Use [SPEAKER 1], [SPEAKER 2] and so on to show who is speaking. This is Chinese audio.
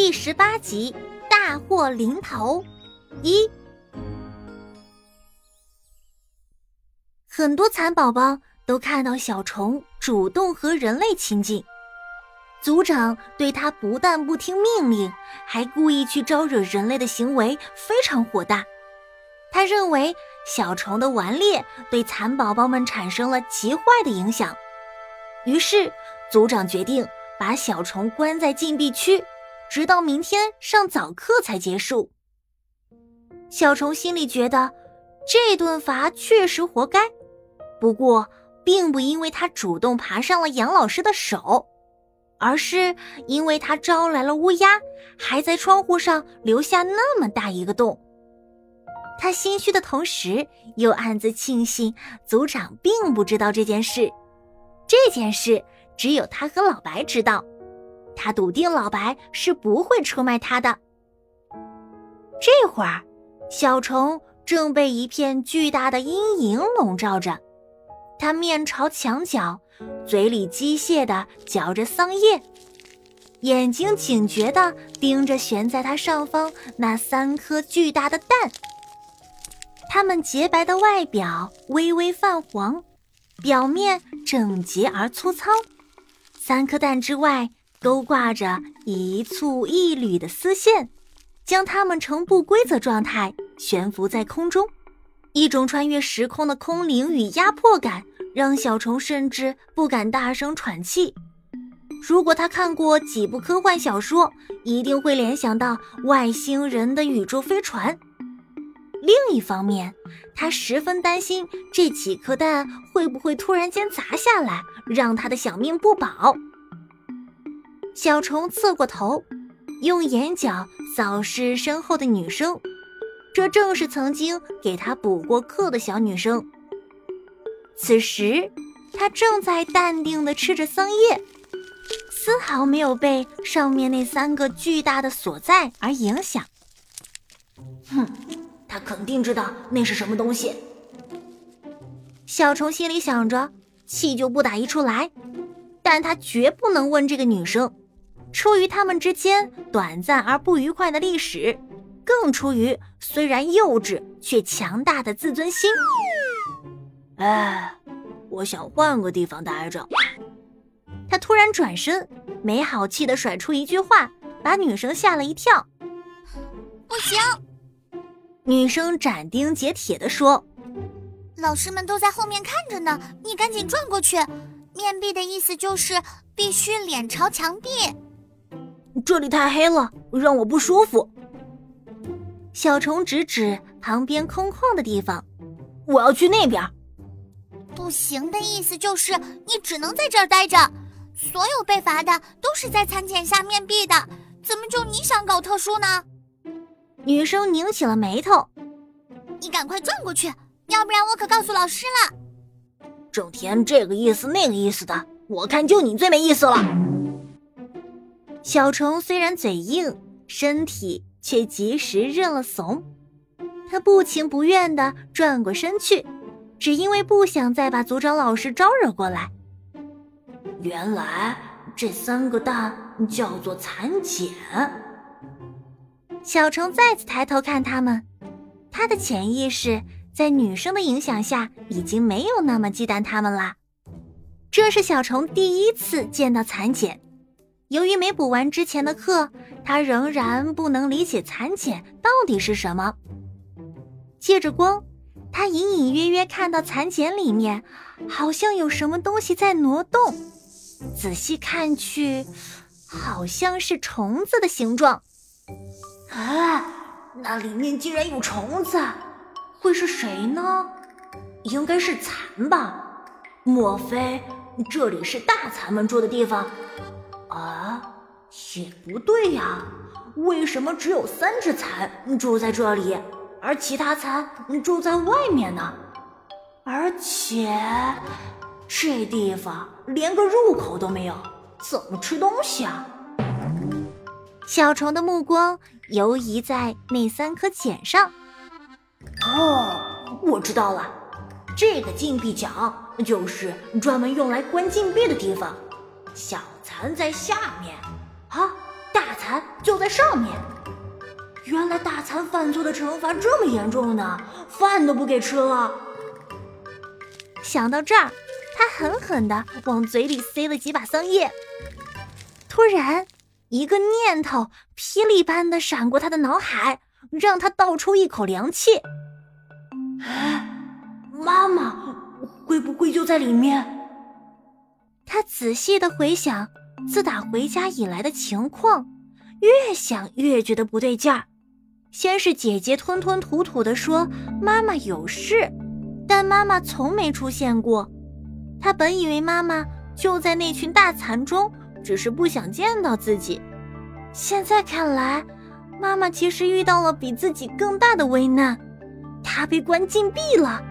[SPEAKER 1] 第十八集大祸临头一，很多蚕宝宝都看到小虫主动和人类亲近，族长对他不但不听命令，还故意去招惹人类的行为非常火大。他认为小虫的顽劣对蚕宝宝们产生了极坏的影响，于是族长决定把小虫关在禁闭区。直到明天上早课才结束。小虫心里觉得这顿罚确实活该，不过并不因为他主动爬上了杨老师的手，而是因为他招来了乌鸦，还在窗户上留下那么大一个洞。他心虚的同时，又暗自庆幸组长并不知道这件事。这件事只有他和老白知道。他笃定老白是不会出卖他的。这会儿，小虫正被一片巨大的阴影笼罩着，它面朝墙角，嘴里机械地嚼着桑叶，眼睛警觉地盯着悬在它上方那三颗巨大的蛋。它们洁白的外表微微泛黄，表面整洁而粗糙。三颗蛋之外。都挂着一簇一缕的丝线，将它们呈不规则状态悬浮在空中。一种穿越时空的空灵与压迫感，让小虫甚至不敢大声喘气。如果他看过几部科幻小说，一定会联想到外星人的宇宙飞船。另一方面，他十分担心这几颗蛋会不会突然间砸下来，让他的小命不保。小虫侧过头，用眼角扫视身后的女生，这正是曾经给他补过课的小女生。此时，她正在淡定地吃着桑叶，丝毫没有被上面那三个巨大的所在而影响。
[SPEAKER 2] 哼，他肯定知道那是什么东西。
[SPEAKER 1] 小虫心里想着，气就不打一处来，但他绝不能问这个女生。出于他们之间短暂而不愉快的历史，更出于虽然幼稚却强大的自尊心。
[SPEAKER 2] 哎，我想换个地方待着。
[SPEAKER 1] 他突然转身，没好气的甩出一句话，把女生吓了一跳。
[SPEAKER 3] 不行！
[SPEAKER 1] 女生斩钉截铁的说：“
[SPEAKER 3] 老师们都在后面看着呢，你赶紧转过去。面壁的意思就是必须脸朝墙壁。”
[SPEAKER 2] 这里太黑了，让我不舒服。
[SPEAKER 1] 小虫指指旁边空旷的地方，
[SPEAKER 2] 我要去那边。
[SPEAKER 3] 不行的意思就是你只能在这儿待着。所有被罚的都是在餐检下面壁的，怎么就你想搞特殊呢？
[SPEAKER 1] 女生拧起了眉头。
[SPEAKER 3] 你赶快转过去，要不然我可告诉老师了。
[SPEAKER 2] 整天这个意思那个意思的，我看就你最没意思了。
[SPEAKER 1] 小虫虽然嘴硬，身体却及时认了怂。他不情不愿地转过身去，只因为不想再把组长老师招惹过来。
[SPEAKER 2] 原来这三个蛋叫做蚕茧。
[SPEAKER 1] 小虫再次抬头看他们，他的潜意识在女生的影响下，已经没有那么忌惮他们啦。这是小虫第一次见到蚕茧。由于没补完之前的课，他仍然不能理解蚕茧到底是什么。借着光，他隐隐约约看到蚕茧里面好像有什么东西在挪动。仔细看去，好像是虫子的形状。
[SPEAKER 2] 啊，那里面竟然有虫子，会是谁呢？应该是蚕吧？莫非这里是大蚕们住的地方？啊，也不对呀，为什么只有三只蚕住在这里，而其他蚕住在外面呢？而且这地方连个入口都没有，怎么吃东西啊？
[SPEAKER 1] 小虫的目光游移在那三颗茧上。
[SPEAKER 2] 哦，我知道了，这个禁闭角就是专门用来关禁闭的地方。小蚕在下面，啊，大蚕。就在上面。原来大蚕犯错的惩罚这么严重呢，饭都不给吃了。
[SPEAKER 1] 想到这儿，他狠狠地往嘴里塞了几把桑叶。突然，一个念头霹雳般的闪过他的脑海，让他倒抽一口凉气。
[SPEAKER 2] 妈妈会不会就在里面？
[SPEAKER 1] 仔细的回想自打回家以来的情况，越想越觉得不对劲儿。先是姐姐吞吞吐吐的说妈妈有事，但妈妈从没出现过。他本以为妈妈就在那群大蚕中，只是不想见到自己。现在看来，妈妈其实遇到了比自己更大的危难，她被关禁闭了，